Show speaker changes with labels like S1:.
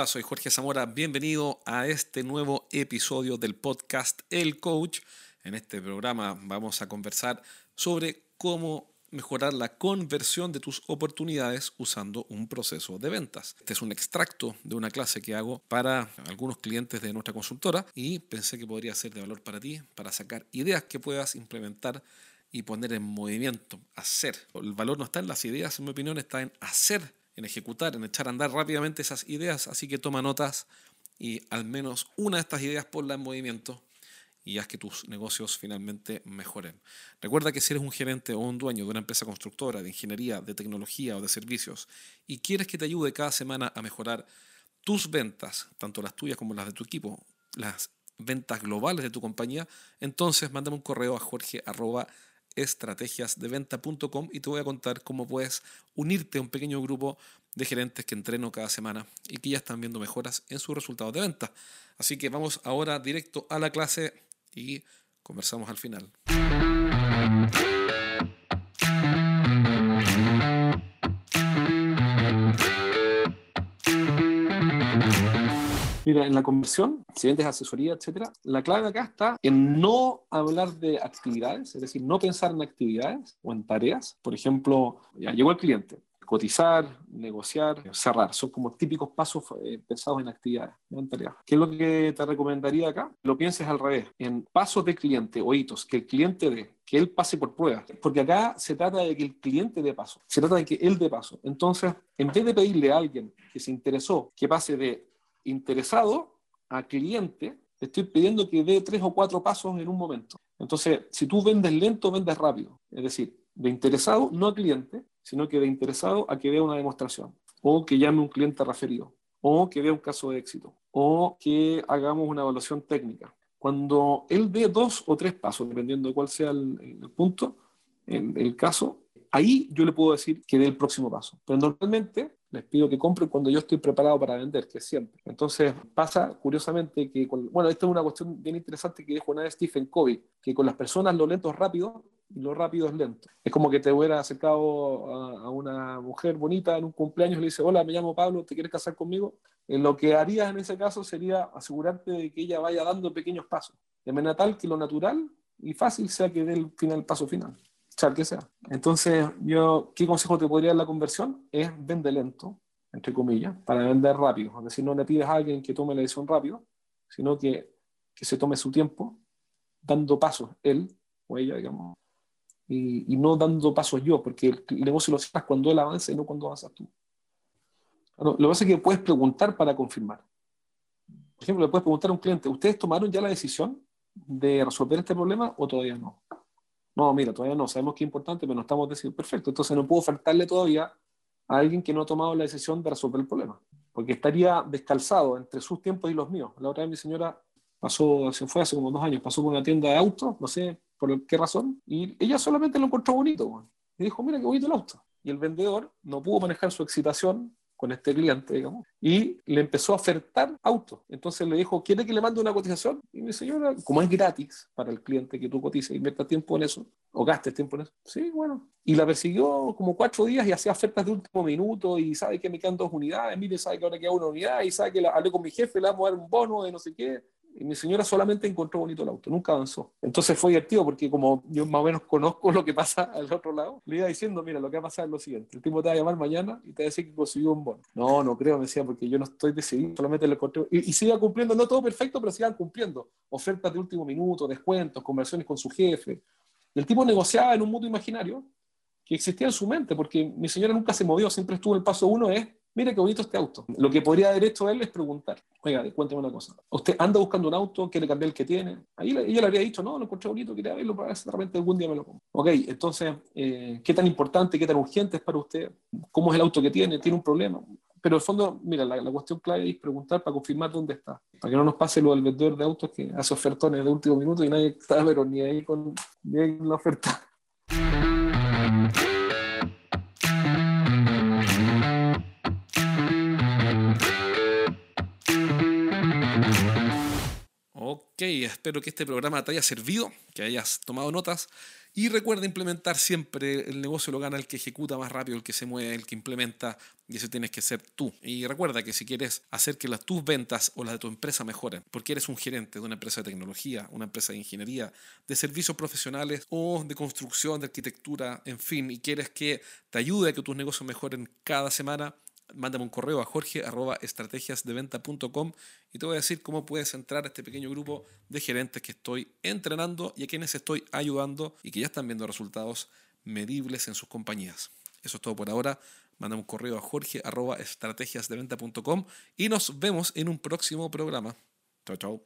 S1: Hola, soy Jorge Zamora. Bienvenido a este nuevo episodio del podcast El Coach. En este programa vamos a conversar sobre cómo mejorar la conversión de tus oportunidades usando un proceso de ventas. Este es un extracto de una clase que hago para algunos clientes de nuestra consultora y pensé que podría ser de valor para ti, para sacar ideas que puedas implementar y poner en movimiento, hacer. El valor no está en las ideas, en mi opinión, está en hacer en ejecutar, en echar a andar rápidamente esas ideas. Así que toma notas y al menos una de estas ideas ponla en movimiento y haz que tus negocios finalmente mejoren. Recuerda que si eres un gerente o un dueño de una empresa constructora, de ingeniería, de tecnología o de servicios y quieres que te ayude cada semana a mejorar tus ventas, tanto las tuyas como las de tu equipo, las ventas globales de tu compañía, entonces mándame un correo a jorge estrategiasdeventa.com y te voy a contar cómo puedes unirte a un pequeño grupo de gerentes que entreno cada semana y que ya están viendo mejoras en sus resultados de venta. Así que vamos ahora directo a la clase y conversamos al final. Mira, en la conversión, si vendes asesoría, etcétera, la clave acá está en no hablar de actividades, es decir, no pensar en actividades o en tareas. Por ejemplo, ya llegó el cliente, cotizar, negociar, cerrar. Son como típicos pasos eh, pensados en actividades, no. ¿Qué es lo que te recomendaría acá? Lo pienses al revés, en pasos de cliente o hitos, que el cliente dé, que él pase por pruebas. Porque acá se trata de que el cliente dé paso, se trata de que él dé paso. Entonces, en vez de pedirle a alguien que se interesó que pase de interesado a cliente, te estoy pidiendo que dé tres o cuatro pasos en un momento. Entonces, si tú vendes lento, vendes rápido. Es decir, de interesado no a cliente, sino que de interesado a que vea una demostración, o que llame un cliente referido, o que vea un caso de éxito, o que hagamos una evaluación técnica. Cuando él dé dos o tres pasos, dependiendo de cuál sea el, punto, el, el caso, ahí yo le puedo decir que dé el próximo paso. Pero normalmente les pido que compren cuando yo estoy preparado para vender, que siempre. Entonces pasa curiosamente que, bueno, esto es una cuestión bien interesante que dijo una vez Stephen Covey, que con las personas lo lento es rápido y lo rápido es lento. Es como que te hubiera acercado a, una mujer bonita en un cumpleaños y le dice, hola, me llamo Pablo, ¿te quieres casar conmigo? Eh, lo que harías en ese caso sería asegurarte de que ella vaya dando pequeños pasos, de manera tal que lo natural y fácil sea que dé el, final, paso final que sea. Entonces, yo, ¿qué consejo te podría dar la conversión? Es vende lento, entre comillas, para vender rápido. Es decir, no le pides a alguien que tome la decisión rápido, sino que, que se tome su tiempo, dando pasos él o ella, digamos, y, y no dando pasos yo, porque el, negocio lo haces cuando él avance y no cuando avanzas tú. lo que pasa es que puedes preguntar para confirmar. Por ejemplo, le puedes preguntar a un cliente, ¿ustedes tomaron ya la decisión de resolver este problema o todavía no? No, mira, todavía no, sabemos que es importante, pero no estamos decidiendo. Perfecto, entonces no puedo ofertarle todavía a alguien que no ha tomado la decisión de resolver el problema, porque estaría descalzado entre sus tiempos y los míos. La otra vez mi señora pasó, se fue hace como dos años, pasó por una tienda de autos, no sé por qué razón, y ella solamente lo encontró bonito. Y dijo, mira qué bonito el auto. Y el vendedor no pudo manejar su excitación con este cliente, digamos, y le empezó a ofertar autos. Entonces le dijo, ¿quiere que le mande una cotización? Y mi señora, como es gratis para el cliente que tú cotices, invierta tiempo en eso, o gastes tiempo en eso. Sí, bueno. Y la persiguió como cuatro días y hacía ofertas de último minuto y sabe que me quedan dos unidades, mire, sabe que ahora queda una unidad y sabe que la, hablé con mi jefe, le vamos a dar un bono de no sé qué. Y mi señora solamente encontró bonito el auto, nunca avanzó. Entonces fue divertido porque como yo más o menos conozco lo que pasa al otro lado, le iba diciendo, mira, lo que va a es lo siguiente, el tipo te va a llamar mañana y te va a decir que consiguió un bono. No, no creo, me decía, porque yo no estoy decidido, solamente le encontré. Y, y siga cumpliendo, no todo perfecto, pero sigan cumpliendo. Ofertas de último minuto, descuentos, conversiones con su jefe. el tipo negociaba en un mundo imaginario que existía en su mente, porque mi señora nunca se movió, siempre estuvo el paso uno, es mire qué bonito este auto. Lo que podría haber hecho él es preguntar, oiga, cuénteme una cosa, ¿usted anda buscando un auto, quiere cambiar el que tiene? Ahí ella le habría dicho, no, lo encontré bonito, quería verlo para ver si realmente algún día me lo compro. Ok, entonces, eh, ¿qué tan importante, qué tan urgente es para usted? ¿Cómo es el auto que tiene? ¿Tiene un problema? Pero el fondo, mira, la, la, cuestión clave es preguntar para confirmar dónde está. Para que no nos pase lo del vendedor de autos que hace ofertones de último minuto y nadie está, pero ni ahí con, ni ahí con la oferta. Ok, espero que este programa te haya servido, que hayas tomado notas y recuerda implementar siempre, el negocio lo gana el que ejecuta más rápido, el que se mueve, el que implementa, y eso tienes que ser tú. Y recuerda que si quieres hacer que las, tus ventas o las de tu empresa mejoren, porque eres un gerente de una empresa de tecnología, una empresa de ingeniería, de servicios profesionales o de construcción, de arquitectura, en fin, y quieres que te ayude a que tus negocios mejoren cada semana, mándame un correo a jorge estrategiasdeventa.com y te voy a decir cómo puedes entrar a este pequeño grupo de gerentes que estoy entrenando y a quienes estoy ayudando y que ya están viendo resultados medibles en sus compañías. Eso es todo por ahora. Mándame un correo a jorge estrategiasdeventa.com y nos vemos en un próximo programa. Chao, chao.